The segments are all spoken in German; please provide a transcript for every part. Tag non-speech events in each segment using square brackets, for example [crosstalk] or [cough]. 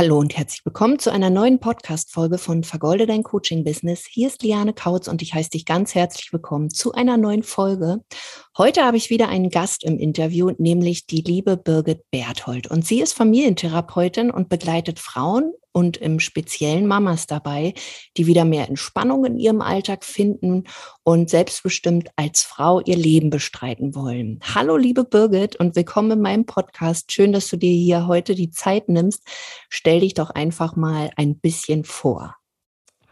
Hallo und herzlich willkommen zu einer neuen Podcast-Folge von Vergolde dein Coaching-Business. Hier ist Liane Kautz und ich heiße dich ganz herzlich willkommen zu einer neuen Folge. Heute habe ich wieder einen Gast im Interview, nämlich die liebe Birgit Berthold. Und sie ist Familientherapeutin und begleitet Frauen und im speziellen Mamas dabei, die wieder mehr Entspannung in ihrem Alltag finden und selbstbestimmt als Frau ihr Leben bestreiten wollen. Hallo, liebe Birgit und willkommen in meinem Podcast. Schön, dass du dir hier heute die Zeit nimmst. Stell dich doch einfach mal ein bisschen vor.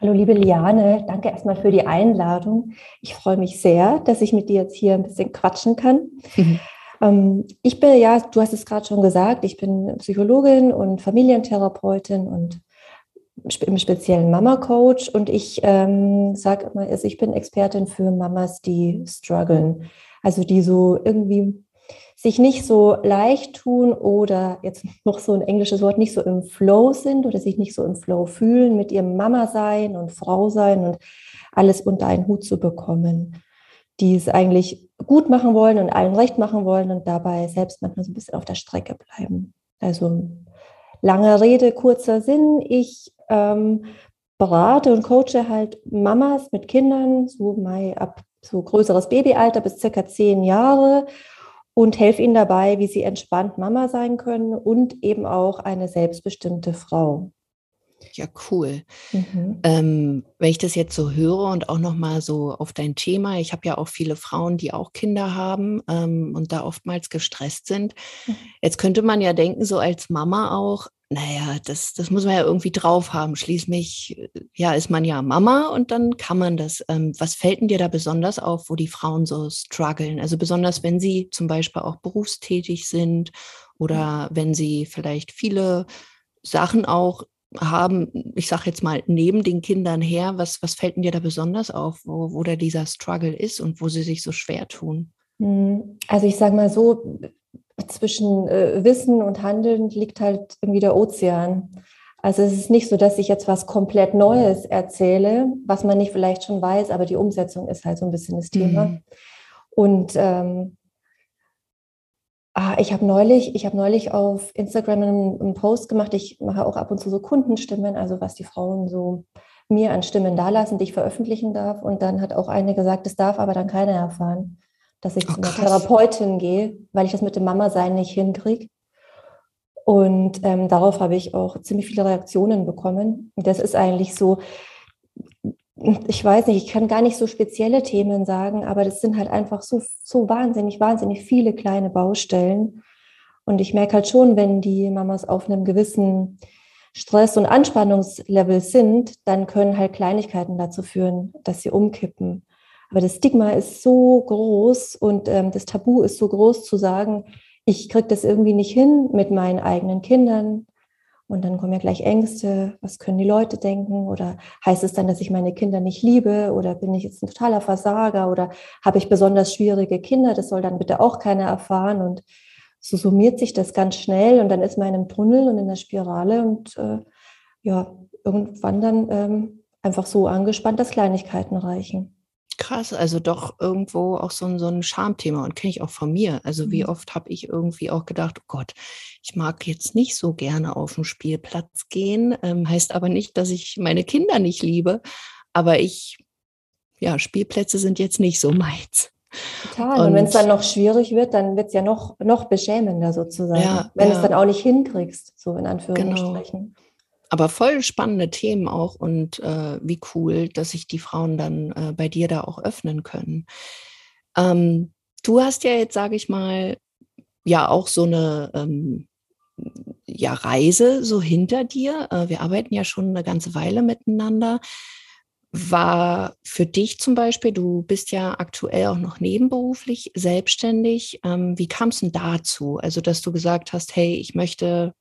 Hallo liebe Liane, danke erstmal für die Einladung. Ich freue mich sehr, dass ich mit dir jetzt hier ein bisschen quatschen kann. Mhm. Ähm, ich bin, ja, du hast es gerade schon gesagt, ich bin Psychologin und Familientherapeutin und im speziellen Mama-Coach. Und ich ähm, sage immer, also ich bin Expertin für Mamas, die strugglen, also die so irgendwie sich nicht so leicht tun oder jetzt [laughs] noch so ein englisches Wort, nicht so im Flow sind oder sich nicht so im Flow fühlen mit ihrem Mama sein und Frau sein und alles unter einen Hut zu bekommen, die es eigentlich gut machen wollen und allen recht machen wollen und dabei selbst manchmal so ein bisschen auf der Strecke bleiben. Also lange Rede, kurzer Sinn. Ich ähm, berate und coache halt Mamas mit Kindern, so mal ab so größeres Babyalter bis circa zehn Jahre und helfe ihnen dabei, wie sie entspannt Mama sein können und eben auch eine selbstbestimmte Frau. Ja, cool. Mhm. Ähm, wenn ich das jetzt so höre und auch nochmal so auf dein Thema, ich habe ja auch viele Frauen, die auch Kinder haben ähm, und da oftmals gestresst sind. Mhm. Jetzt könnte man ja denken, so als Mama auch, naja, das, das muss man ja irgendwie drauf haben. Schließlich, äh, ja, ist man ja Mama und dann kann man das. Ähm, was fällt denn dir da besonders auf, wo die Frauen so strugglen? Also besonders, wenn sie zum Beispiel auch berufstätig sind oder wenn sie vielleicht viele Sachen auch haben, ich sage jetzt mal, neben den Kindern her, was, was fällt dir da besonders auf, wo, wo da dieser Struggle ist und wo sie sich so schwer tun? Hm, also ich sage mal so, zwischen äh, Wissen und Handeln liegt halt irgendwie der Ozean. Also es ist nicht so, dass ich jetzt was komplett Neues erzähle, was man nicht vielleicht schon weiß, aber die Umsetzung ist halt so ein bisschen das Thema. Mhm. Und ähm, Ah, ich habe neulich, ich habe neulich auf Instagram einen, einen, Post gemacht. Ich mache auch ab und zu so Kundenstimmen, also was die Frauen so mir an Stimmen dalassen, die ich veröffentlichen darf. Und dann hat auch eine gesagt, das darf aber dann keiner erfahren, dass ich oh, zu einer Therapeutin gehe, weil ich das mit dem Mama-Sein nicht hinkriege. Und ähm, darauf habe ich auch ziemlich viele Reaktionen bekommen. Das ist eigentlich so, ich weiß nicht, ich kann gar nicht so spezielle Themen sagen, aber das sind halt einfach so, so wahnsinnig, wahnsinnig viele kleine Baustellen. Und ich merke halt schon, wenn die Mamas auf einem gewissen Stress- und Anspannungslevel sind, dann können halt Kleinigkeiten dazu führen, dass sie umkippen. Aber das Stigma ist so groß und ähm, das Tabu ist so groß zu sagen, ich kriege das irgendwie nicht hin mit meinen eigenen Kindern, und dann kommen ja gleich Ängste, was können die Leute denken? Oder heißt es dann, dass ich meine Kinder nicht liebe? Oder bin ich jetzt ein totaler Versager? Oder habe ich besonders schwierige Kinder? Das soll dann bitte auch keiner erfahren. Und so summiert sich das ganz schnell und dann ist man in einem Tunnel und in der Spirale und äh, ja, irgendwann dann ähm, einfach so angespannt, dass Kleinigkeiten reichen. Krass, also doch irgendwo auch so ein, so ein Schamthema und kenne ich auch von mir. Also wie mhm. oft habe ich irgendwie auch gedacht, oh Gott, ich mag jetzt nicht so gerne auf den Spielplatz gehen, ähm, heißt aber nicht, dass ich meine Kinder nicht liebe, aber ich, ja, Spielplätze sind jetzt nicht so [laughs] meins. Total. Und, und wenn es dann noch schwierig wird, dann wird es ja noch, noch beschämender sozusagen, ja, wenn ja. es dann auch nicht hinkriegst, so in genau. Anführungsstrichen. Genau aber voll spannende Themen auch und äh, wie cool, dass sich die Frauen dann äh, bei dir da auch öffnen können. Ähm, du hast ja jetzt, sage ich mal, ja auch so eine ähm, ja, Reise so hinter dir. Äh, wir arbeiten ja schon eine ganze Weile miteinander. War für dich zum Beispiel, du bist ja aktuell auch noch nebenberuflich selbstständig. Ähm, wie kam es denn dazu? Also, dass du gesagt hast, hey, ich möchte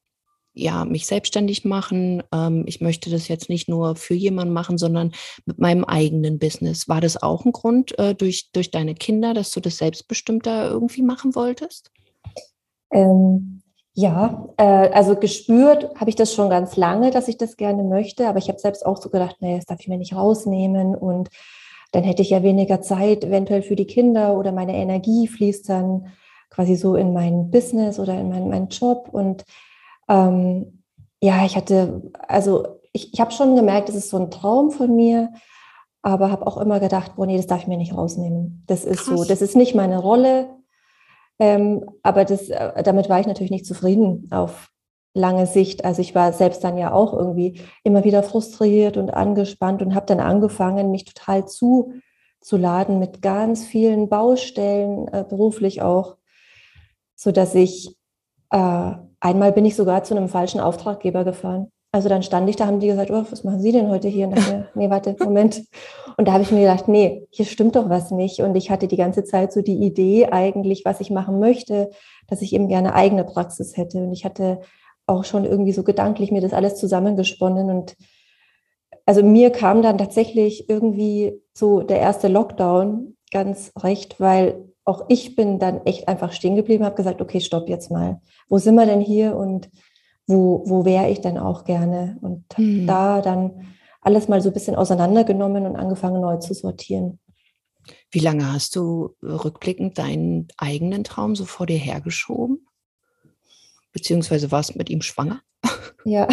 ja, mich selbstständig machen. Ähm, ich möchte das jetzt nicht nur für jemanden machen, sondern mit meinem eigenen Business. War das auch ein Grund äh, durch, durch deine Kinder, dass du das selbstbestimmter irgendwie machen wolltest? Ähm, ja, äh, also gespürt habe ich das schon ganz lange, dass ich das gerne möchte, aber ich habe selbst auch so gedacht, nee, das darf ich mir nicht rausnehmen und dann hätte ich ja weniger Zeit eventuell für die Kinder oder meine Energie fließt dann quasi so in mein Business oder in meinen, meinen Job und ähm, ja, ich hatte, also ich, ich habe schon gemerkt, das ist so ein Traum von mir, aber habe auch immer gedacht, boah, nee, das darf ich mir nicht rausnehmen. Das ist Krass. so, das ist nicht meine Rolle. Ähm, aber das, äh, damit war ich natürlich nicht zufrieden auf lange Sicht. Also ich war selbst dann ja auch irgendwie immer wieder frustriert und angespannt und habe dann angefangen, mich total zuzuladen mit ganz vielen Baustellen, äh, beruflich auch, so dass ich äh, einmal bin ich sogar zu einem falschen Auftraggeber gefahren. Also dann stand ich da, haben die gesagt, oh, was machen Sie denn heute hier? Und dachte, nee, warte, Moment. Und da habe ich mir gedacht, nee, hier stimmt doch was nicht. Und ich hatte die ganze Zeit so die Idee eigentlich, was ich machen möchte, dass ich eben gerne eigene Praxis hätte. Und ich hatte auch schon irgendwie so gedanklich mir das alles zusammengesponnen. Und also mir kam dann tatsächlich irgendwie so der erste Lockdown ganz recht, weil auch ich bin dann echt einfach stehen geblieben, habe gesagt, okay, stopp jetzt mal. Wo sind wir denn hier und wo, wo wäre ich denn auch gerne? Und mhm. da dann alles mal so ein bisschen auseinandergenommen und angefangen neu zu sortieren. Wie lange hast du rückblickend deinen eigenen Traum so vor dir hergeschoben? Beziehungsweise warst du mit ihm schwanger? [laughs] Ja.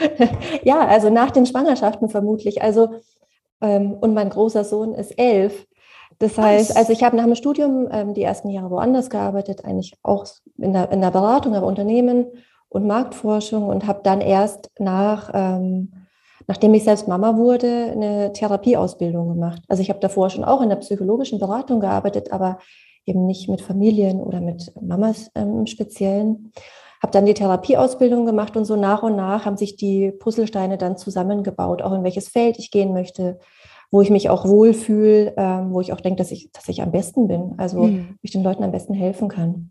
[laughs] ja, also nach den Schwangerschaften vermutlich. Also, ähm, und mein großer Sohn ist elf. Das heißt, also ich habe nach dem Studium ähm, die ersten Jahre woanders gearbeitet, eigentlich auch in der, in der Beratung, aber Unternehmen und Marktforschung und habe dann erst nach, ähm, nachdem ich selbst Mama wurde, eine Therapieausbildung gemacht. Also ich habe davor schon auch in der psychologischen Beratung gearbeitet, aber eben nicht mit Familien oder mit Mamas ähm, im Speziellen. Habe dann die Therapieausbildung gemacht und so nach und nach haben sich die Puzzlesteine dann zusammengebaut, auch in welches Feld ich gehen möchte, wo ich mich auch wohlfühle, ähm, wo ich auch denke, dass ich, dass ich am besten bin, also mhm. ich den Leuten am besten helfen kann.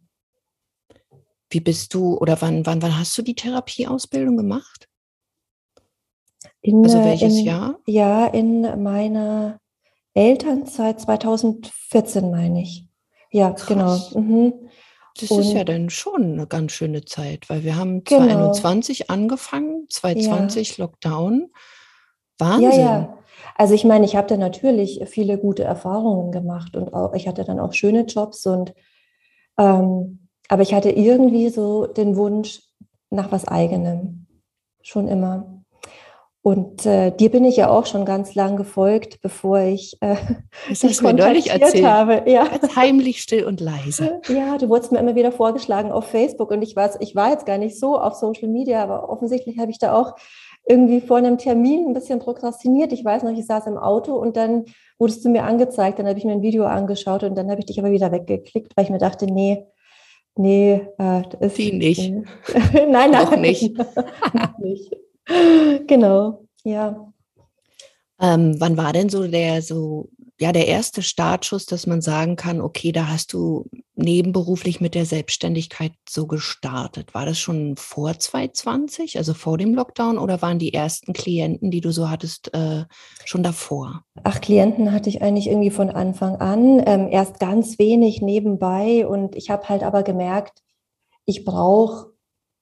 Wie bist du oder wann, wann, wann hast du die Therapieausbildung gemacht? In, also welches in, Jahr? Ja, in meiner Elternzeit 2014 meine ich. Ja, genau. Krass. genau. Mhm. Das und ist ja dann schon eine ganz schöne Zeit, weil wir haben genau. 2021 angefangen, 2020 ja. Lockdown. Wahnsinn. Ja, ja. Also ich meine, ich habe da natürlich viele gute Erfahrungen gemacht und auch, ich hatte dann auch schöne Jobs und ähm, aber ich hatte irgendwie so den Wunsch nach was eigenem. Schon immer. Und äh, dir bin ich ja auch schon ganz lang gefolgt, bevor ich äh, das dich kontaktiert habe. Ja. Ganz heimlich, still und leise. [laughs] Ja, du wurdest mir immer wieder vorgeschlagen auf Facebook und ich war, ich war jetzt gar nicht so auf Social Media, aber offensichtlich habe ich da auch irgendwie vor einem Termin ein bisschen prokrastiniert. Ich weiß noch, ich saß im Auto und dann wurdest du mir angezeigt, dann habe ich mir ein Video angeschaut und dann habe ich dich aber wieder weggeklickt, weil ich mir dachte, nee, nee, äh, das ist... Die nicht. nein, [laughs] nein. Noch nicht. [laughs] nicht. Genau, ja. Ähm, wann war denn so der so ja der erste Startschuss, dass man sagen kann, okay, da hast du nebenberuflich mit der Selbstständigkeit so gestartet? War das schon vor 2020, also vor dem Lockdown, oder waren die ersten Klienten, die du so hattest, äh, schon davor? Ach, Klienten hatte ich eigentlich irgendwie von Anfang an, ähm, erst ganz wenig nebenbei und ich habe halt aber gemerkt, ich brauche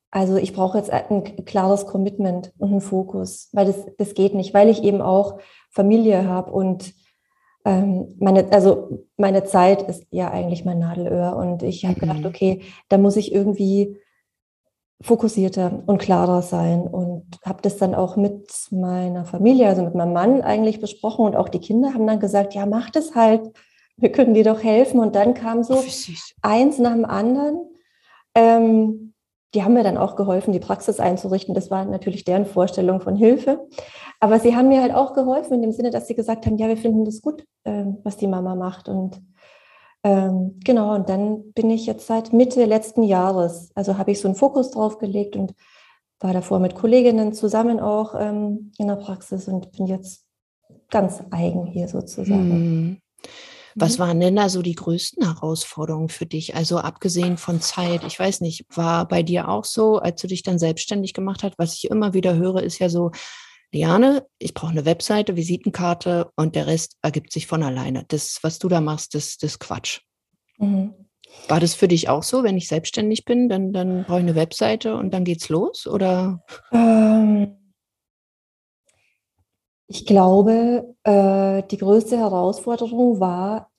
also ich brauche jetzt ein klares Commitment und einen Fokus, weil das, das geht nicht, weil ich eben auch Familie habe und ähm, meine, also meine Zeit ist ja eigentlich mein Nadelöhr und ich habe mhm. gedacht, okay, da muss ich irgendwie fokussierter und klarer sein und habe das dann auch mit meiner Familie, also mit meinem Mann eigentlich besprochen und auch die Kinder haben dann gesagt, ja, mach das halt, wir können dir doch helfen und dann kam so eins nach dem anderen. Ähm, die haben mir dann auch geholfen, die Praxis einzurichten. Das war natürlich deren Vorstellung von Hilfe. Aber sie haben mir halt auch geholfen in dem Sinne, dass sie gesagt haben, ja, wir finden das gut, ähm, was die Mama macht. Und ähm, genau, und dann bin ich jetzt seit Mitte letzten Jahres, also habe ich so einen Fokus drauf gelegt und war davor mit Kolleginnen zusammen auch ähm, in der Praxis und bin jetzt ganz eigen hier sozusagen. Hm. Was mhm. waren denn da so die größten Herausforderungen für dich? Also abgesehen von Zeit, ich weiß nicht, war bei dir auch so, als du dich dann selbstständig gemacht hast, was ich immer wieder höre, ist ja so, Liane, ich brauche eine Webseite, Visitenkarte und der Rest ergibt sich von alleine. Das, was du da machst, das, das Quatsch. Mhm. War das für dich auch so, wenn ich selbstständig bin, dann, dann brauche ich eine Webseite und dann geht's los? Oder? Ähm, ich glaube, äh, die größte Herausforderung war,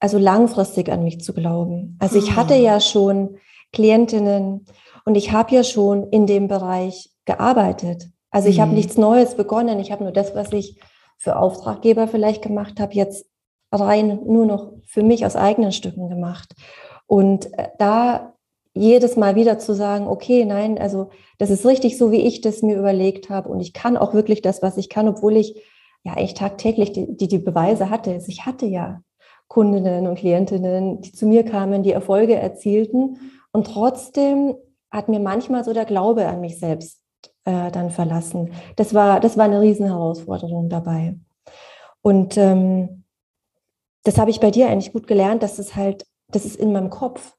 also langfristig an mich zu glauben. Also ich hatte ah. ja schon Klientinnen Und ich habe ja schon in dem Bereich gearbeitet. Also ich mhm. habe nichts Neues begonnen. Ich habe nur das, was ich für Auftraggeber vielleicht gemacht habe, jetzt rein nur noch für mich aus eigenen Stücken gemacht. Und äh, da jedes Mal wieder zu sagen, okay, nein, also das ist richtig so, wie ich das mir überlegt habe und ich kann auch wirklich das, was ich kann, obwohl ich ja echt tagtäglich die, die, die Beweise hatte. Also ich hatte ja Kundinnen und Klientinnen, die zu mir kamen, die Erfolge erzielten und trotzdem hat mir manchmal so der Glaube an mich selbst äh, dann verlassen. Das war, das war eine Riesenherausforderung dabei. Und ähm, das habe ich bei dir eigentlich gut gelernt, dass es halt, das ist in meinem Kopf.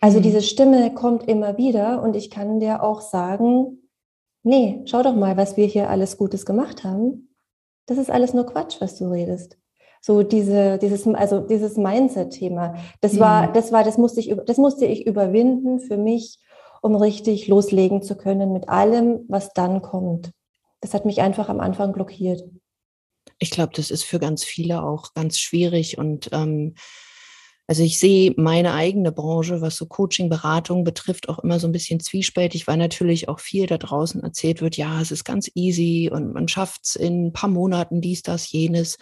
Also mhm. diese Stimme kommt immer wieder und ich kann dir auch sagen, nee, schau doch mal, was wir hier alles Gutes gemacht haben. Das ist alles nur Quatsch, was du redest. So diese, dieses, also dieses Mindset-Thema. Das mhm. war, das war, das musste ich, das musste ich überwinden für mich, um richtig loslegen zu können mit allem, was dann kommt. Das hat mich einfach am Anfang blockiert. Ich glaube, das ist für ganz viele auch ganz schwierig und ähm, also ich sehe meine eigene Branche, was so Coaching, Beratung betrifft, auch immer so ein bisschen zwiespältig, weil natürlich auch viel da draußen erzählt wird, ja, es ist ganz easy und man schafft es in ein paar Monaten, dies, das, jenes.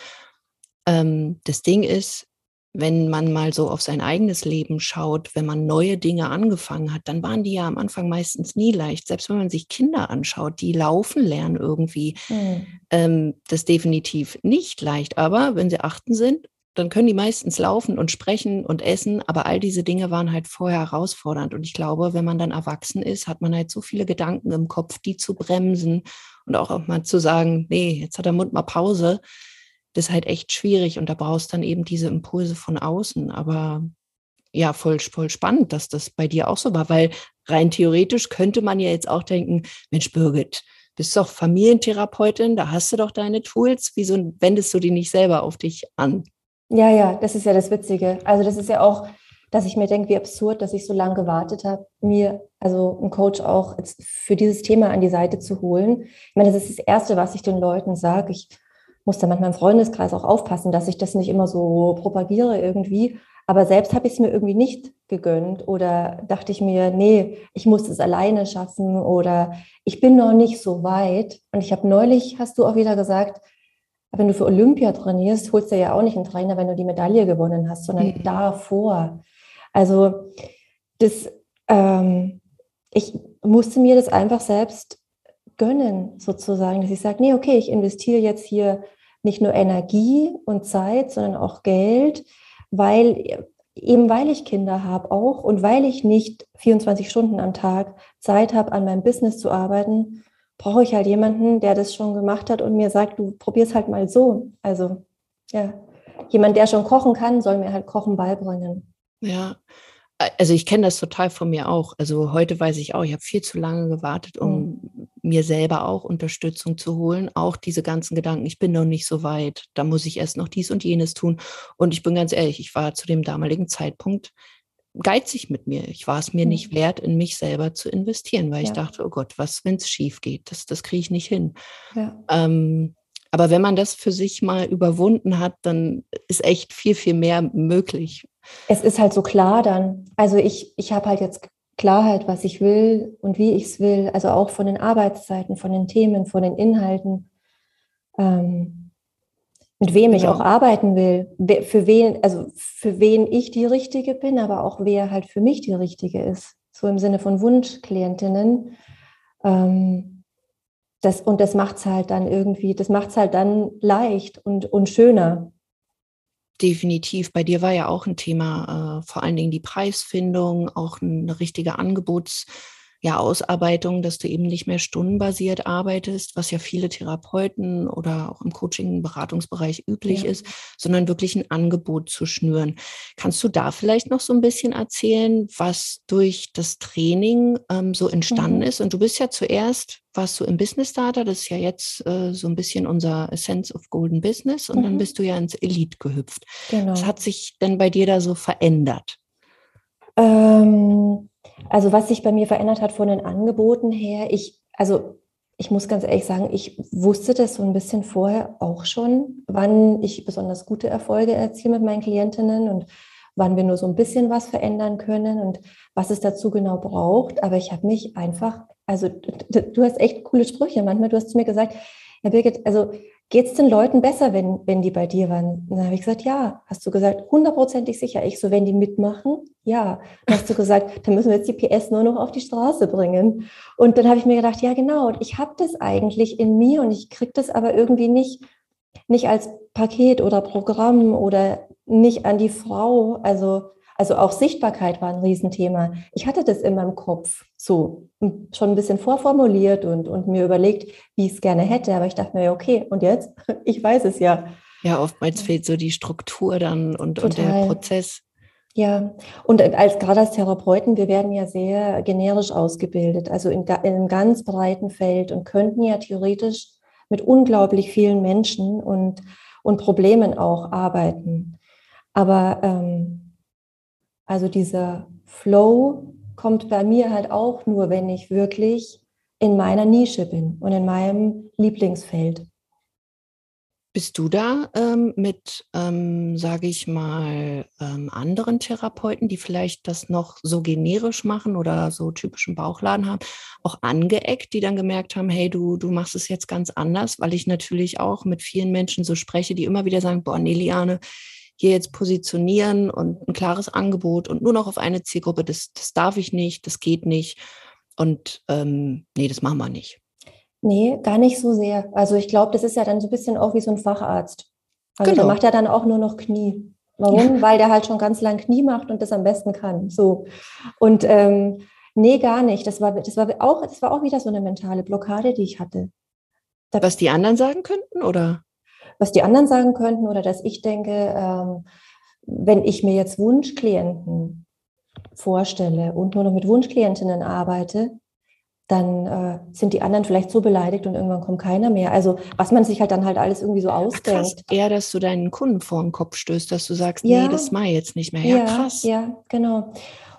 Ähm, das Ding ist, wenn man mal so auf sein eigenes Leben schaut, wenn man neue Dinge angefangen hat, dann waren die ja am Anfang meistens nie leicht. Selbst wenn man sich Kinder anschaut, die laufen lernen irgendwie, mhm. ähm, das definitiv nicht leicht. Aber wenn sie achten sind, dann können die meistens laufen und sprechen und essen, aber all diese Dinge waren halt vorher herausfordernd. Und ich glaube, wenn man dann erwachsen ist, hat man halt so viele Gedanken im Kopf, die zu bremsen und auch mal zu sagen, nee, jetzt hat der Mund mal Pause. Das ist halt echt schwierig und da brauchst dann eben diese Impulse von außen. Aber ja, voll, voll spannend, dass das bei dir auch so war, weil rein theoretisch könnte man ja jetzt auch denken, Mensch, Birgit, bist doch Familientherapeutin, da hast du doch deine Tools, wieso wendest du die nicht selber auf dich an? Ja, ja, das ist ja das Witzige. Also das ist ja auch, dass ich mir denke, wie absurd, dass ich so lange gewartet habe, mir also einen Coach auch für dieses Thema an die Seite zu holen. Ich meine, das ist das Erste, was ich den Leuten sage. Ich muss da manchmal im Freundeskreis auch aufpassen, dass ich das nicht immer so propagiere irgendwie. Aber selbst habe ich es mir irgendwie nicht gegönnt oder dachte ich mir, nee, ich muss es alleine schaffen oder ich bin noch nicht so weit. Und ich habe neulich, hast du auch wieder gesagt, wenn du für Olympia trainierst, holst du ja auch nicht einen Trainer, wenn du die Medaille gewonnen hast, sondern mhm. davor. Also das, ähm, ich musste mir das einfach selbst gönnen, sozusagen, dass ich sage, nee, okay, ich investiere jetzt hier nicht nur Energie und Zeit, sondern auch Geld, weil eben weil ich Kinder habe auch und weil ich nicht 24 Stunden am Tag Zeit habe, an meinem Business zu arbeiten, brauche ich halt jemanden, der das schon gemacht hat und mir sagt, du probierst halt mal so. Also ja, jemand, der schon kochen kann, soll mir halt Kochen beibringen. Ja, also ich kenne das total von mir auch. Also heute weiß ich auch, ich habe viel zu lange gewartet, um mhm. mir selber auch Unterstützung zu holen. Auch diese ganzen Gedanken, ich bin noch nicht so weit, da muss ich erst noch dies und jenes tun. Und ich bin ganz ehrlich, ich war zu dem damaligen Zeitpunkt geizig mit mir. Ich war es mir mhm. nicht wert, in mich selber zu investieren, weil ja. ich dachte, oh Gott, was, wenn es schief geht? Das, das kriege ich nicht hin. Ja. Ähm, aber wenn man das für sich mal überwunden hat, dann ist echt viel, viel mehr möglich. Es ist halt so klar dann. Also ich, ich habe halt jetzt Klarheit, was ich will und wie ich es will. Also auch von den Arbeitszeiten, von den Themen, von den Inhalten. Ähm, mit wem ich auch arbeiten will, für wen, also für wen ich die Richtige bin, aber auch wer halt für mich die Richtige ist. So im Sinne von Wunschklientinnen. Ähm, das, und das macht es halt dann irgendwie, das macht es halt dann leicht und, und schöner. Definitiv. Bei dir war ja auch ein Thema, äh, vor allen Dingen die Preisfindung, auch eine richtige Angebots- ja, Ausarbeitung, dass du eben nicht mehr stundenbasiert arbeitest, was ja viele Therapeuten oder auch im Coaching, Beratungsbereich üblich ja. ist, sondern wirklich ein Angebot zu schnüren. Kannst du da vielleicht noch so ein bisschen erzählen, was durch das Training ähm, so entstanden mhm. ist? Und du bist ja zuerst, warst du im Business Starter, das ist ja jetzt äh, so ein bisschen unser Essence of Golden Business und mhm. dann bist du ja ins Elite gehüpft. Genau. Was hat sich denn bei dir da so verändert? Ähm also was sich bei mir verändert hat von den Angeboten her, ich, also ich muss ganz ehrlich sagen, ich wusste das so ein bisschen vorher auch schon, wann ich besonders gute Erfolge erziele mit meinen Klientinnen und wann wir nur so ein bisschen was verändern können und was es dazu genau braucht. Aber ich habe mich einfach, also du hast echt coole Sprüche manchmal. Du hast zu mir gesagt, Herr Birgit, also geht es den Leuten besser, wenn, wenn die bei dir waren? Und dann habe ich gesagt, ja. Hast du gesagt, hundertprozentig sicher? Ich so, wenn die mitmachen? Ja. Dann hast du gesagt, [laughs] dann müssen wir jetzt die PS nur noch auf die Straße bringen. Und dann habe ich mir gedacht, ja genau, ich habe das eigentlich in mir und ich kriege das aber irgendwie nicht, nicht als Paket oder Programm oder nicht an die Frau. Also also auch Sichtbarkeit war ein Riesenthema. Ich hatte das in meinem Kopf so schon ein bisschen vorformuliert und, und mir überlegt, wie ich es gerne hätte. Aber ich dachte mir, okay, und jetzt? [laughs] Ich weiß es ja. Ja, oftmals fehlt so die Struktur dann und, und der Prozess. Ja, und als gerade als Therapeuten, wir werden ja sehr generisch ausgebildet, also in, in einem ganz breiten Feld und könnten ja theoretisch mit unglaublich vielen Menschen und, und Problemen auch arbeiten. Aber ähm, also dieser Flow kommt bei mir halt auch nur, wenn ich wirklich in meiner Nische bin und in meinem Lieblingsfeld. Bist du da ähm, mit, ähm, sage ich mal, ähm, anderen Therapeuten, die vielleicht das noch so generisch machen oder so typischen Bauchladen haben, auch angeeckt, die dann gemerkt haben, hey, du, du machst es jetzt ganz anders, weil ich natürlich auch mit vielen Menschen so spreche, die immer wieder sagen, boah, nee, Liane, hier jetzt positionieren und ein klares Angebot und nur noch auf eine Zielgruppe, das, das darf ich nicht, das geht nicht. Und ähm, nee, das machen wir nicht. Nee, gar nicht so sehr. Also ich glaube, das ist ja dann so ein bisschen auch wie so ein Facharzt. Also genau. der macht ja dann auch nur noch Knie. Warum? Weil der halt schon ganz lang Knie macht und das am besten kann. So. Und ähm, nee, gar nicht. Das war, das war auch, das war auch wieder so eine mentale Blockade, die ich hatte. Da, Was die anderen sagen könnten, oder? Was die anderen sagen könnten oder dass ich denke, ähm, wenn ich mir jetzt Wunschklienten vorstelle und nur noch mit Wunschklientinnen arbeite, dann äh, sind die anderen vielleicht so beleidigt und irgendwann kommt keiner mehr. Also was man sich halt dann halt alles irgendwie so ausdenkt. Ach, eher, dass du deinen Kunden vor den Kopf stößt, dass du sagst, ja, nee, das mache ich jetzt nicht mehr. Ja, ja krass. Ja, genau.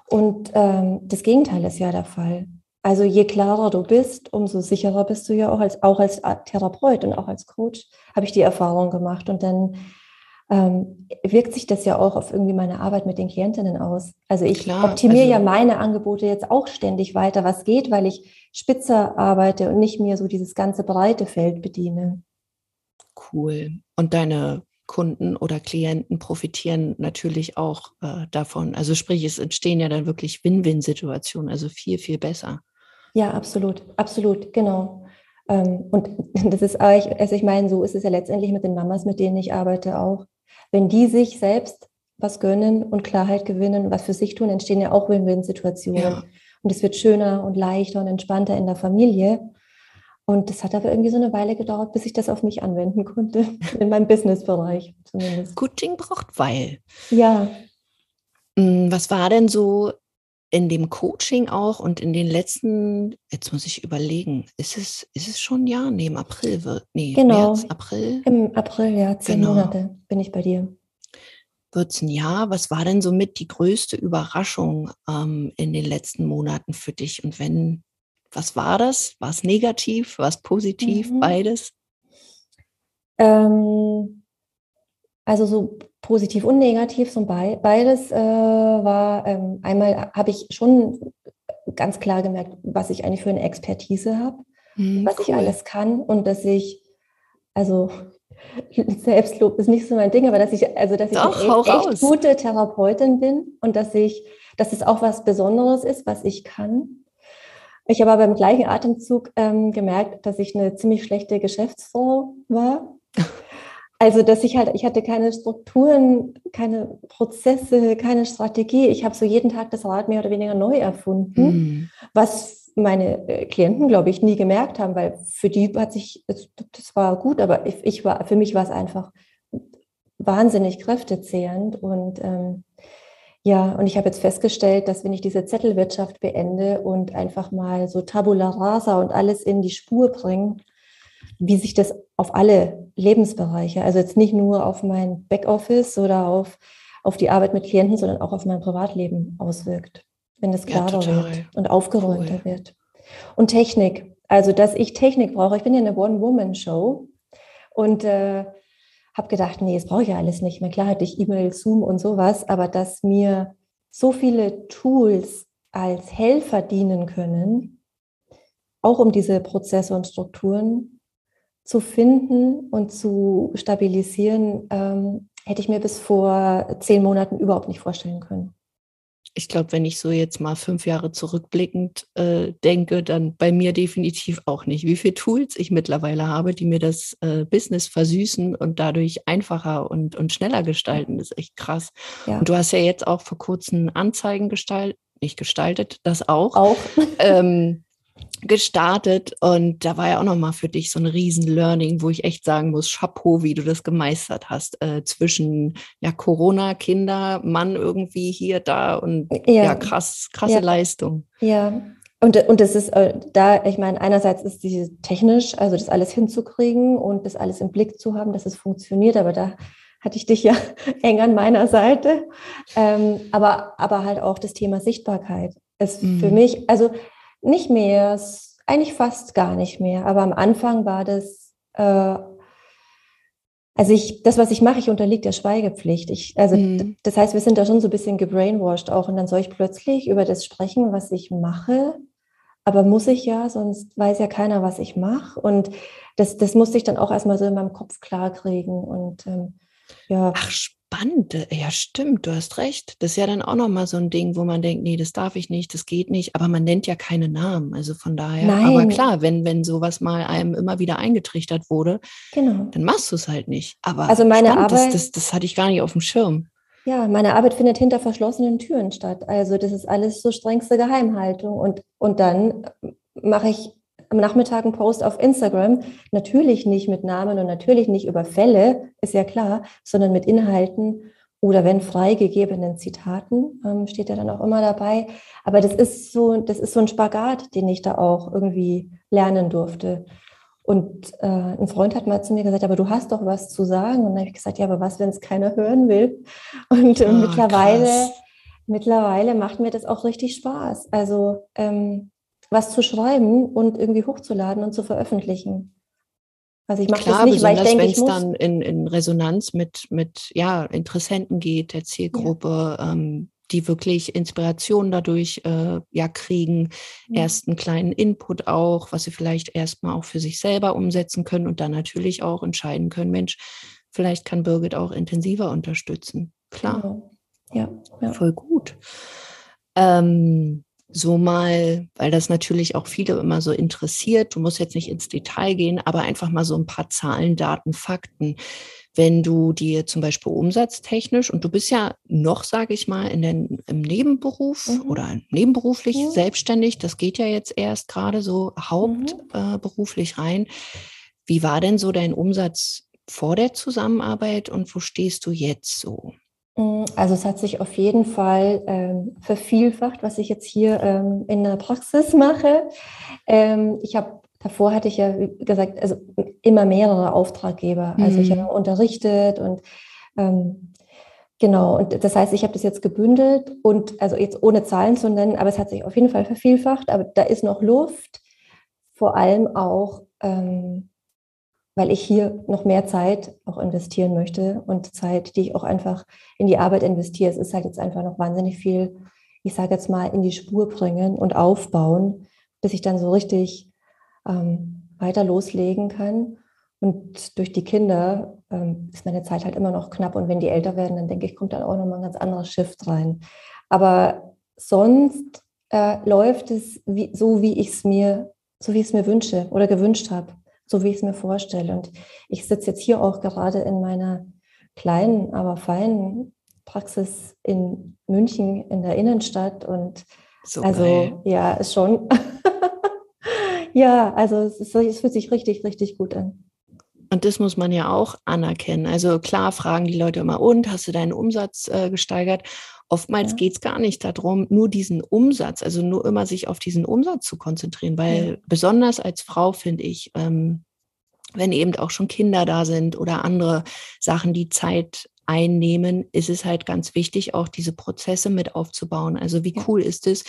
Und ähm, das Gegenteil ist ja der Fall. Also je klarer du bist, umso sicherer bist du ja auch als, auch als Therapeut und auch als Coach, habe ich die Erfahrung gemacht. Und dann ähm, wirkt sich das ja auch auf irgendwie meine Arbeit mit den Klientinnen aus. Also ich Klar, optimiere also, ja meine Angebote jetzt auch ständig weiter, was geht, weil ich spitzer arbeite und nicht mehr so dieses ganze breite Feld bediene. Cool. Und deine Kunden oder Klienten profitieren natürlich auch äh, davon. Also sprich, es entstehen ja dann wirklich Win-Win-Situationen, also viel, viel besser. Ja, absolut, absolut, genau. Ähm, und [laughs] das ist also ich meine, so ist es ja letztendlich mit den Mamas, mit denen ich arbeite auch. Wenn die sich selbst was gönnen und Klarheit gewinnen, was für sich tun, entstehen ja auch Win-Win-Situationen. Ja. Und es wird schöner und leichter und entspannter in der Familie. Und das hat aber irgendwie so eine Weile gedauert, bis ich das auf mich anwenden konnte, [laughs] in meinem Businessbereich zumindest. Ding braucht Weil. Ja. Hm, was war denn so in dem Coaching auch und in den letzten, jetzt muss ich überlegen, ist es, ist es schon ein Jahr? Nee, im April wird, nee, genau. März, April? Im April, ja, zehn genau. Monate bin ich bei dir. Wird es ein Jahr? Was war denn somit die größte Überraschung ähm, in den letzten Monaten für dich? Und wenn, was war das? War es negativ? War es positiv? Mhm. Beides? Ähm, also so positiv und negativ, so beides äh, war, ähm, einmal habe ich schon ganz klar gemerkt, was ich eigentlich für eine Expertise habe, mhm, was cool. ich alles kann und dass ich, also [laughs] Selbstlob ist nicht so mein Ding, aber dass ich, also dass ich Doch, eine echt, echt gute Therapeutin bin und dass ich, dass es auch was Besonderes ist, was ich kann. Ich habe aber im gleichen Atemzug ähm, gemerkt, dass ich eine ziemlich schlechte Geschäftsfrau war. [laughs] Also, dass ich halt, ich hatte keine Strukturen, keine Prozesse, keine Strategie. Ich habe so jeden Tag das Rad mehr oder weniger neu erfunden, mhm. was meine äh, Klienten, glaube ich, nie gemerkt haben, weil für die hat sich, das war gut, aber ich, ich war, für mich war es einfach wahnsinnig kräftezehrend und ähm, ja, und ich habe jetzt festgestellt, dass wenn ich diese Zettelwirtschaft beende und einfach mal so Tabula rasa und alles in die Spur bringe, wie sich das auf alle Lebensbereiche, also jetzt nicht nur auf mein Backoffice oder auf, auf die Arbeit mit Klienten, sondern auch auf mein Privatleben auswirkt, wenn das klarer ja, wird und aufgeräumter cool. wird. Und Technik, also dass ich Technik brauche. Ich bin ja eine One-Woman-Show und äh, habe gedacht, nee, das brauche ich ja alles nicht mehr. Klar hatte ich E-Mail, Zoom und sowas, aber dass mir so viele Tools als Helfer dienen können, auch um diese Prozesse und Strukturen zu finden und zu stabilisieren, ähm, hätte ich mir bis vor zehn Monaten überhaupt nicht vorstellen können ich glaube, wenn ich so jetzt mal fünf Jahre zurückblickend äh, denke, dann bei mir definitiv auch nicht. Wie viele Tools ich mittlerweile habe, die mir das äh, Business versüßen und dadurch einfacher und, und schneller gestalten, ist echt krass. Ja. Und du hast ja jetzt auch vor kurzem Anzeigen gestaltet, nicht gestaltet, das auch. Auch. ähm, gestartet und da war ja auch nochmal für dich so ein riesen Learning, wo ich echt sagen muss, Chapeau, wie du das gemeistert hast, äh, zwischen ja Corona, Kinder, Mann irgendwie hier, da und ja, ja krass, krasse ja. Leistung. Ja, und, und das ist äh, da, ich meine, einerseits ist diese technisch, also das alles hinzukriegen und das alles im Blick zu haben, dass es funktioniert, aber da hatte ich dich ja [laughs] eng an meiner Seite. Ähm, aber, aber halt auch das Thema Sichtbarkeit ist mhm. für mich, also nicht mehr, eigentlich fast gar nicht mehr. Aber am Anfang war das, äh, also ich, das, was ich mache, ich unterliege der Schweigepflicht. Ich, also mhm. das heißt, wir sind da schon so ein bisschen gebrainwashed auch. Und dann soll ich plötzlich über das sprechen, was ich mache. Aber muss ich ja, sonst weiß ja keiner, was ich mache. Und das, das musste ich dann auch erstmal so in meinem Kopf klarkriegen. Und ähm, ja. Ach, spannend. Ja, stimmt, du hast recht. Das ist ja dann auch nochmal so ein Ding, wo man denkt, nee, das darf ich nicht, das geht nicht, aber man nennt ja keine Namen. Also von daher, Nein. aber klar, wenn, wenn sowas mal einem immer wieder eingetrichtert wurde, genau. dann machst du es halt nicht. Aber also meine spannend, Arbeit, das, das, das hatte ich gar nicht auf dem Schirm. Ja, meine Arbeit findet hinter verschlossenen Türen statt. Also das ist alles so strengste Geheimhaltung. Und, und dann mache ich am Nachmittag einen Post auf Instagram, natürlich nicht mit Namen und natürlich nicht über Fälle, ist ja klar, sondern mit Inhalten oder wenn freigegebenen Zitaten, ähm, steht ja dann auch immer dabei. Aber das ist so, das ist so ein Spagat, den ich da auch irgendwie lernen durfte. Und äh, ein Freund hat mal zu mir gesagt, aber du hast doch was zu sagen. Und dann habe ich gesagt, ja, aber was, wenn es keiner hören will? Und äh, oh, mittlerweile, mittlerweile macht mir das auch richtig Spaß. Also ähm, was zu schreiben und irgendwie hochzuladen und zu veröffentlichen. Also ich mache das nicht, weil ich denke, wenn es dann in, in Resonanz mit, mit ja, Interessenten geht, der Zielgruppe, ja. ähm, die wirklich Inspiration dadurch äh, ja kriegen, ja. erst einen kleinen Input auch, was sie vielleicht erstmal auch für sich selber umsetzen können und dann natürlich auch entscheiden können, Mensch, vielleicht kann Birgit auch intensiver unterstützen. Klar. Genau. Ja, ja. Voll gut. Ähm, so mal, weil das natürlich auch viele immer so interessiert, du musst jetzt nicht ins Detail gehen, aber einfach mal so ein paar Zahlen, Daten, Fakten. Wenn du dir zum Beispiel umsatztechnisch, und du bist ja noch, sage ich mal, in den, im Nebenberuf mhm. oder nebenberuflich mhm. selbstständig, das geht ja jetzt erst gerade so hauptberuflich mhm. äh, rein. Wie war denn so dein Umsatz vor der Zusammenarbeit und wo stehst du jetzt so? Also es hat sich auf jeden Fall ähm, vervielfacht, was ich jetzt hier ähm, in der Praxis mache. Ähm, ich habe davor hatte ich ja wie gesagt also immer mehrere Auftraggeber. Also mhm. ich habe unterrichtet und ähm, genau und das heißt, ich habe das jetzt gebündelt und also jetzt ohne Zahlen zu nennen, aber es hat sich auf jeden Fall vervielfacht. Aber da ist noch Luft, vor allem auch ähm, weil ich hier noch mehr Zeit auch investieren möchte und Zeit, die ich auch einfach in die Arbeit investiere. Es ist halt jetzt einfach noch wahnsinnig viel, ich sage jetzt mal, in die Spur bringen und aufbauen, bis ich dann so richtig ähm, weiter loslegen kann. Und durch die Kinder ähm, ist meine Zeit halt immer noch knapp. Und wenn die älter werden, dann denke ich, kommt dann auch nochmal ein ganz anderes Shift rein. Aber sonst äh, läuft es wie, so, wie ich es mir, so wie ich es mir wünsche oder gewünscht habe so wie ich es mir vorstelle. Und ich sitze jetzt hier auch gerade in meiner kleinen, aber feinen Praxis in München in der Innenstadt und so also geil. ja, ist schon. [laughs] ja, also es, ist, es fühlt sich richtig, richtig gut an. Und das muss man ja auch anerkennen. Also klar fragen die Leute immer, und hast du deinen Umsatz äh, gesteigert? Oftmals ja. geht es gar nicht darum, nur diesen Umsatz, also nur immer sich auf diesen Umsatz zu konzentrieren, weil ja. besonders als Frau finde ich, ähm, wenn eben auch schon Kinder da sind oder andere Sachen, die Zeit einnehmen, ist es halt ganz wichtig, auch diese Prozesse mit aufzubauen. Also wie cool ist es,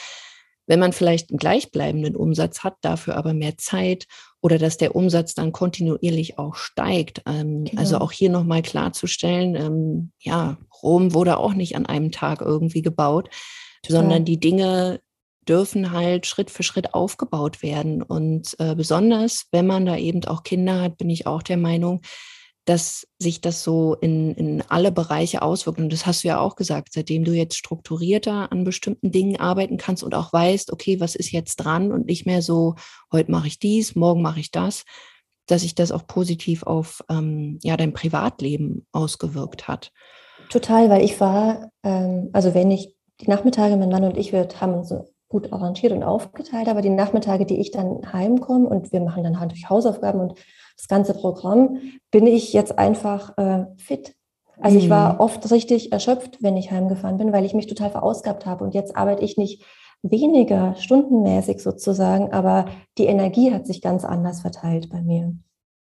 Wenn man vielleicht einen gleichbleibenden Umsatz hat, dafür aber mehr Zeit oder dass der Umsatz dann kontinuierlich auch steigt. Ähm, genau. Also auch hier nochmal klarzustellen, ähm, ja, Rom wurde auch nicht an einem Tag irgendwie gebaut, Total. sondern die Dinge dürfen halt Schritt für Schritt aufgebaut werden. Und äh, besonders, wenn man da eben auch Kinder hat, bin ich auch der Meinung, dass sich das so in, in alle Bereiche auswirkt. Und das hast du ja auch gesagt, seitdem du jetzt strukturierter an bestimmten Dingen arbeiten kannst und auch weißt, okay, was ist jetzt dran und nicht mehr so, heute mache ich dies, morgen mache ich das, dass sich das auch positiv auf ähm, ja, dein Privatleben ausgewirkt hat. Total, weil ich war, ähm, also wenn ich die Nachmittage, mein Mann und ich, wir haben uns gut arrangiert und aufgeteilt, aber die Nachmittage, die ich dann heimkomme und wir machen dann halt durch Hausaufgaben und das ganze Programm, bin ich jetzt einfach äh, fit. Also mhm. ich war mhm. oft richtig erschöpft, wenn ich heimgefahren bin, weil ich mich total verausgabt habe. Und jetzt arbeite ich nicht weniger stundenmäßig sozusagen, aber die Energie hat sich ganz anders verteilt bei mir.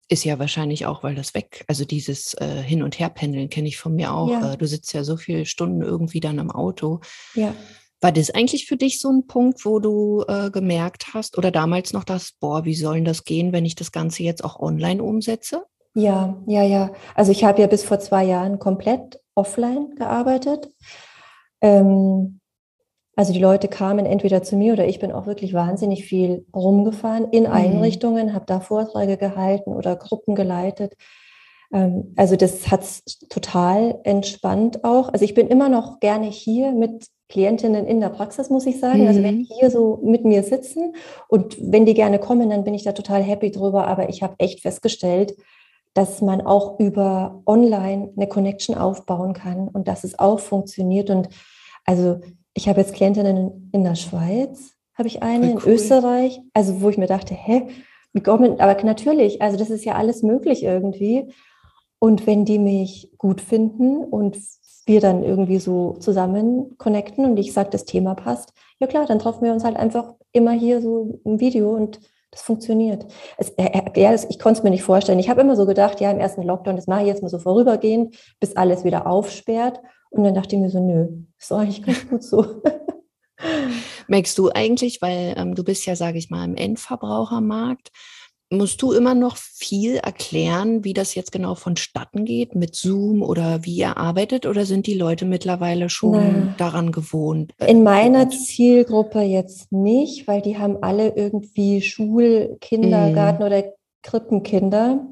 Ist ja wahrscheinlich auch, weil das weg, also dieses äh, Hin- und Herpendeln kenne ich von mir auch. Ja. Äh, du sitzt ja so viele Stunden irgendwie dann im Auto. Ja. War das eigentlich für dich so ein Punkt, wo du äh, gemerkt hast oder damals noch das, boah, wie soll das gehen, wenn ich das Ganze jetzt auch online umsetze? Ja, ja, ja. Also ich habe ja bis vor zwei Jahren komplett offline gearbeitet. Ähm, also die Leute kamen entweder zu mir oder ich bin auch wirklich wahnsinnig viel rumgefahren in mhm. Einrichtungen, habe da Vorträge gehalten oder Gruppen geleitet. Ähm, also das hat total entspannt auch. Also ich bin immer noch gerne hier mit Klientinnen in der Praxis, muss ich sagen. Mhm. Also wenn mhm. die hier so mit mir sitzen und wenn die gerne kommen, dann bin ich da total happy drüber. Aber ich habe echt festgestellt, dass man auch über online eine Connection aufbauen kann und dass es auch funktioniert. Und also ich habe jetzt Klientinnen in der Schweiz, habe ich eine, cool. in Österreich, also wo ich mir dachte, hä, wie kommen, aber natürlich, also das ist ja alles möglich irgendwie. Und wenn die mich gut finden und wir dann irgendwie so zusammen connecten und ich sage, das Thema passt, ja klar, dann treffen wir uns halt einfach immer hier so im Video und das funktioniert. Es, ja, ich konnte es mir nicht vorstellen. Ich habe immer so gedacht, ja, im ersten Lockdown, das mache ich jetzt mal so vorübergehend, bis alles wieder aufsperrt. Und dann dachte ich mir so, nö, ist doch eigentlich ganz gut so. [laughs] Merkst du eigentlich, weil ähm, du bist ja, sage ich mal, im Endverbrauchermarkt, Musst du immer noch viel erklären, wie das jetzt genau vonstatten geht mit Zoom oder wie ihr arbeitet oder sind die Leute mittlerweile schon Na, daran gewohnt? Äh, in meiner Zielgruppe jetzt nicht, weil die haben alle irgendwie Schul-, Kindergarten mm. oder Krippenkinder.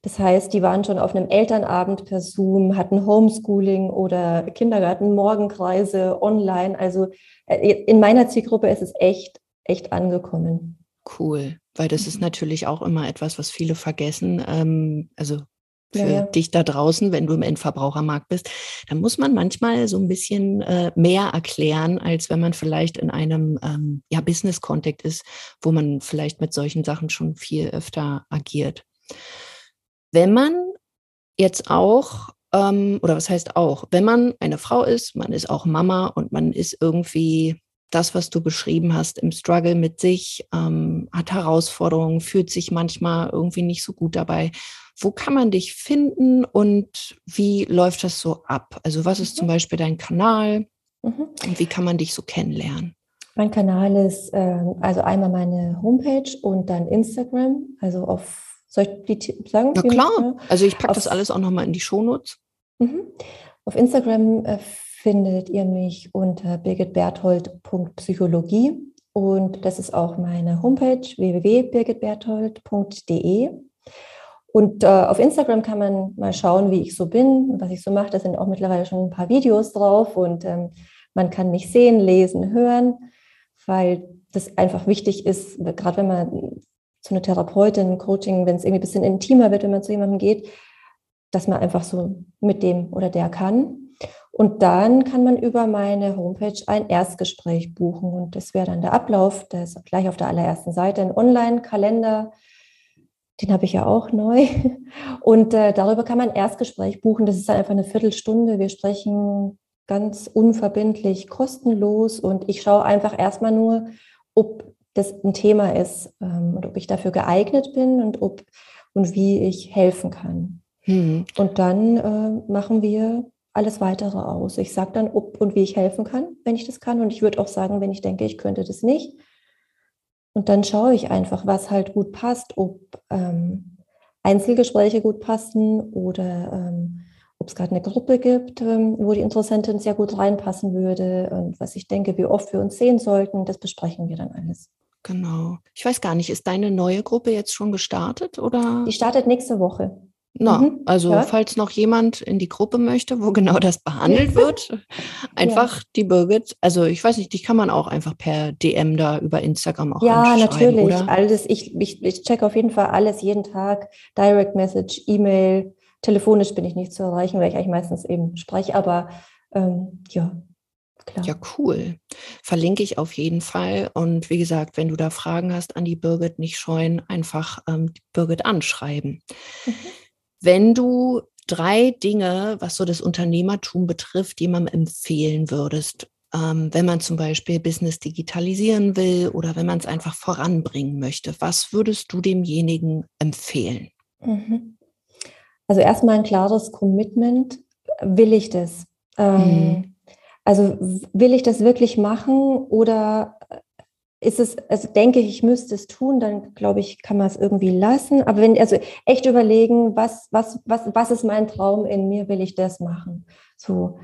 Das heißt, die waren schon auf einem Elternabend per Zoom, hatten Homeschooling oder Kindergarten-Morgenkreise online. Also äh, in meiner Zielgruppe ist es echt, echt angekommen. Cool weil das ist natürlich auch immer etwas, was viele vergessen. Ähm, also für ja, ja. dich da draußen, wenn du im Endverbrauchermarkt bist, dann muss man manchmal so ein bisschen äh, mehr erklären, als wenn man vielleicht in einem ähm, ja, Business-Kontext ist, wo man vielleicht mit solchen Sachen schon viel öfter agiert. Wenn man jetzt auch, ähm, oder was heißt auch, wenn man eine Frau ist, man ist auch Mama und man ist irgendwie das, was du beschrieben hast, im Struggle mit sich, ähm, hat Herausforderungen, fühlt sich manchmal irgendwie nicht so gut dabei. Wo kann man dich finden und wie läuft das so ab? Also was ist mhm. zum Beispiel dein Kanal mhm. und wie kann man dich so kennenlernen? Mein Kanal ist äh, also einmal meine Homepage und dann Instagram, also auf soll ich die sagen? Ja klar, also ich packe das alles auch nochmal in die Shownotes. Mhm. Auf Instagram äh, findet ihr mich unter birgitberthold.psychologie und das ist auch meine Homepage www.birgitberthold.de. Und äh, auf Instagram kann man mal schauen, wie ich so bin, was ich so mache. Da sind auch mittlerweile schon ein paar Videos drauf und ähm, man kann mich sehen, lesen, hören, weil das einfach wichtig ist, gerade wenn man zu einer Therapeutin, Coaching, wenn es irgendwie ein bisschen intimer wird, wenn man zu jemandem geht, dass man einfach so mit dem oder der kann. Und dann kann man über meine Homepage ein Erstgespräch buchen. Und das wäre dann der Ablauf. Das ist gleich auf der allerersten Seite ein Online-Kalender. Den habe ich ja auch neu. [laughs] Und äh, darüber kann man ein Erstgespräch buchen. Das ist dann einfach eine Viertelstunde. Wir sprechen ganz unverbindlich, kostenlos. Und ich schaue einfach erstmal nur, ob das ein Thema ist ähm, und ob ich dafür geeignet bin und ob und wie ich helfen kann. Mhm. Und dann äh, machen wir alles weitere aus. Ich sage dann, ob und wie ich helfen kann, wenn ich das kann. Und ich würde auch sagen, wenn ich denke, ich könnte das nicht. Und dann schaue ich einfach, was halt gut passt, ob ähm, Einzelgespräche gut passen oder ähm, ob es gerade eine Gruppe gibt, ähm, wo die Interessentin sehr gut reinpassen würde und was ich denke, wie oft wir uns sehen sollten, das besprechen wir dann alles. Genau. Ich weiß gar nicht, ist deine neue Gruppe jetzt schon gestartet oder? Die startet nächste Woche. Na, mhm. also ja. falls noch jemand in die Gruppe möchte, wo genau das [laughs] behandelt wird, einfach ja. die Birgit, also ich weiß nicht, die kann man auch einfach per DM da über Instagram auch Ja, natürlich. Oder? Alles, ich, ich, ich check auf jeden Fall alles jeden Tag. Direct Message, E-Mail, telefonisch bin ich nicht zu erreichen, weil ich eigentlich meistens eben spreche, aber ähm, ja, Klar. Ja, cool. Verlinke ich auf jeden Fall. Und wie gesagt, wenn du da Fragen hast an die Birgit, nicht scheuen, einfach ähm, Birgit anschreiben. Mhm. Wenn du drei Dinge, was so das Unternehmertum betrifft, jemandem empfehlen würdest, ähm, wenn man zum Beispiel Business digitalisieren will oder wenn man es einfach voranbringen möchte, was würdest du demjenigen empfehlen? Mhm. Also erstmal ein klares Commitment. Will ich das? Ähm, mhm. Also will ich das wirklich machen oder ist es, also denke ich, ich müsste es tun, dann glaube ich, kann man es irgendwie lassen. Aber wenn, also echt überlegen, was, was, was, was ist mein Traum in mir, will ich das machen? So.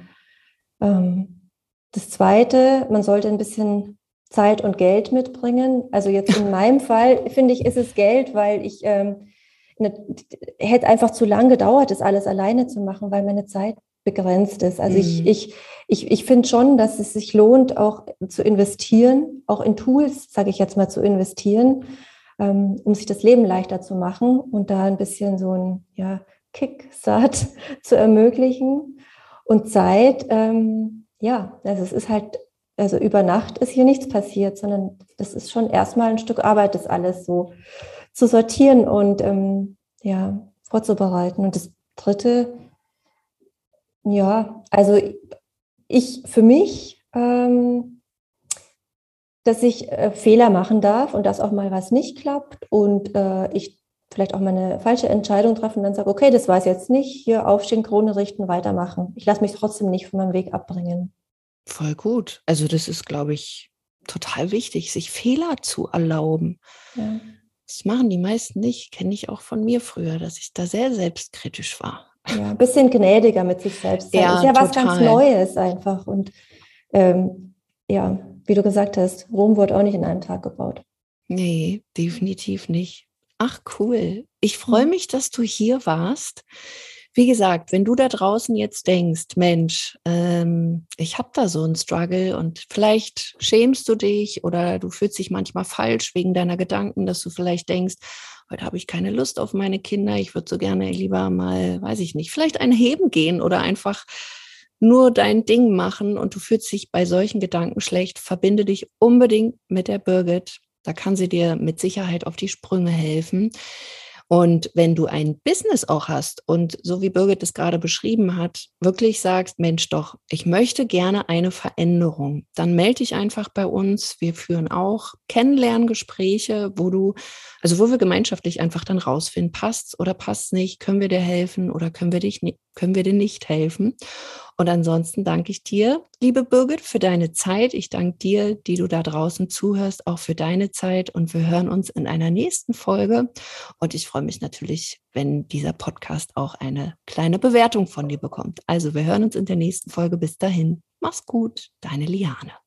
Ähm, das zweite, man sollte ein bisschen Zeit und Geld mitbringen. Also jetzt in [laughs] meinem Fall finde ich, ist es Geld, weil ich ähm, ne, hätte einfach zu lang gedauert, das alles alleine zu machen, weil meine Zeit begrenzt ist. Also mhm. ich, ich, ich, ich finde schon, dass es sich lohnt, auch zu investieren, auch in Tools, sage ich jetzt mal, zu investieren, ähm, um sich das Leben leichter zu machen und da ein bisschen so ein ja, Kickstart [laughs] zu ermöglichen. Und Zeit, ähm, ja, also es ist halt, also über Nacht ist hier nichts passiert, sondern das ist schon erstmal ein Stück Arbeit, das alles so zu sortieren und ähm, ja, vorzubereiten. Und das Dritte, ja, also ich für mich, ähm, dass ich äh, Fehler machen darf und dass auch mal was nicht klappt und äh, ich vielleicht auch mal eine falsche Entscheidung treffe und dann sage, okay, das war es jetzt nicht, hier aufstehen, Krone richten, weitermachen. Ich lasse mich trotzdem nicht von meinem Weg abbringen. Voll gut. Also das ist, glaube ich, total wichtig, sich Fehler zu erlauben. Ja. Das machen die meisten nicht, kenne ich auch von mir früher, dass ich da sehr selbstkritisch war. Ja, ein bisschen gnädiger mit sich selbst sein. Ja, ist ja total. was ganz Neues einfach. Und ähm, ja, wie du gesagt hast, Rom wurde auch nicht in einem Tag gebaut. Nee, definitiv nicht. Ach, cool. Ich freue mhm. mich, dass du hier warst. Wie gesagt, wenn du da draußen jetzt denkst, Mensch, ähm, ich habe da so einen Struggle und vielleicht schämst du dich oder du fühlst dich manchmal falsch wegen deiner Gedanken, dass du vielleicht denkst, heute habe ich keine Lust auf meine Kinder, ich würde so gerne lieber mal, weiß ich nicht, vielleicht ein Heben gehen oder einfach nur dein Ding machen und du fühlst dich bei solchen Gedanken schlecht, verbinde dich unbedingt mit der Birgit. Da kann sie dir mit Sicherheit auf die Sprünge helfen. Und wenn du ein Business auch hast und so wie Birgit es gerade beschrieben hat, wirklich sagst, Mensch doch, ich möchte gerne eine Veränderung, dann melde dich einfach bei uns. Wir führen auch Kennenlerngespräche, wo du, also wo wir gemeinschaftlich einfach dann rausfinden, passt oder passt nicht, können wir dir helfen oder können wir dich, können wir dir nicht helfen. Und ansonsten danke ich dir, liebe Birgit, für deine Zeit. Ich danke dir, die du da draußen zuhörst, auch für deine Zeit. Und wir hören uns in einer nächsten Folge. Und ich freue mich natürlich, wenn dieser Podcast auch eine kleine Bewertung von dir bekommt. Also wir hören uns in der nächsten Folge. Bis dahin. Mach's gut, deine Liane.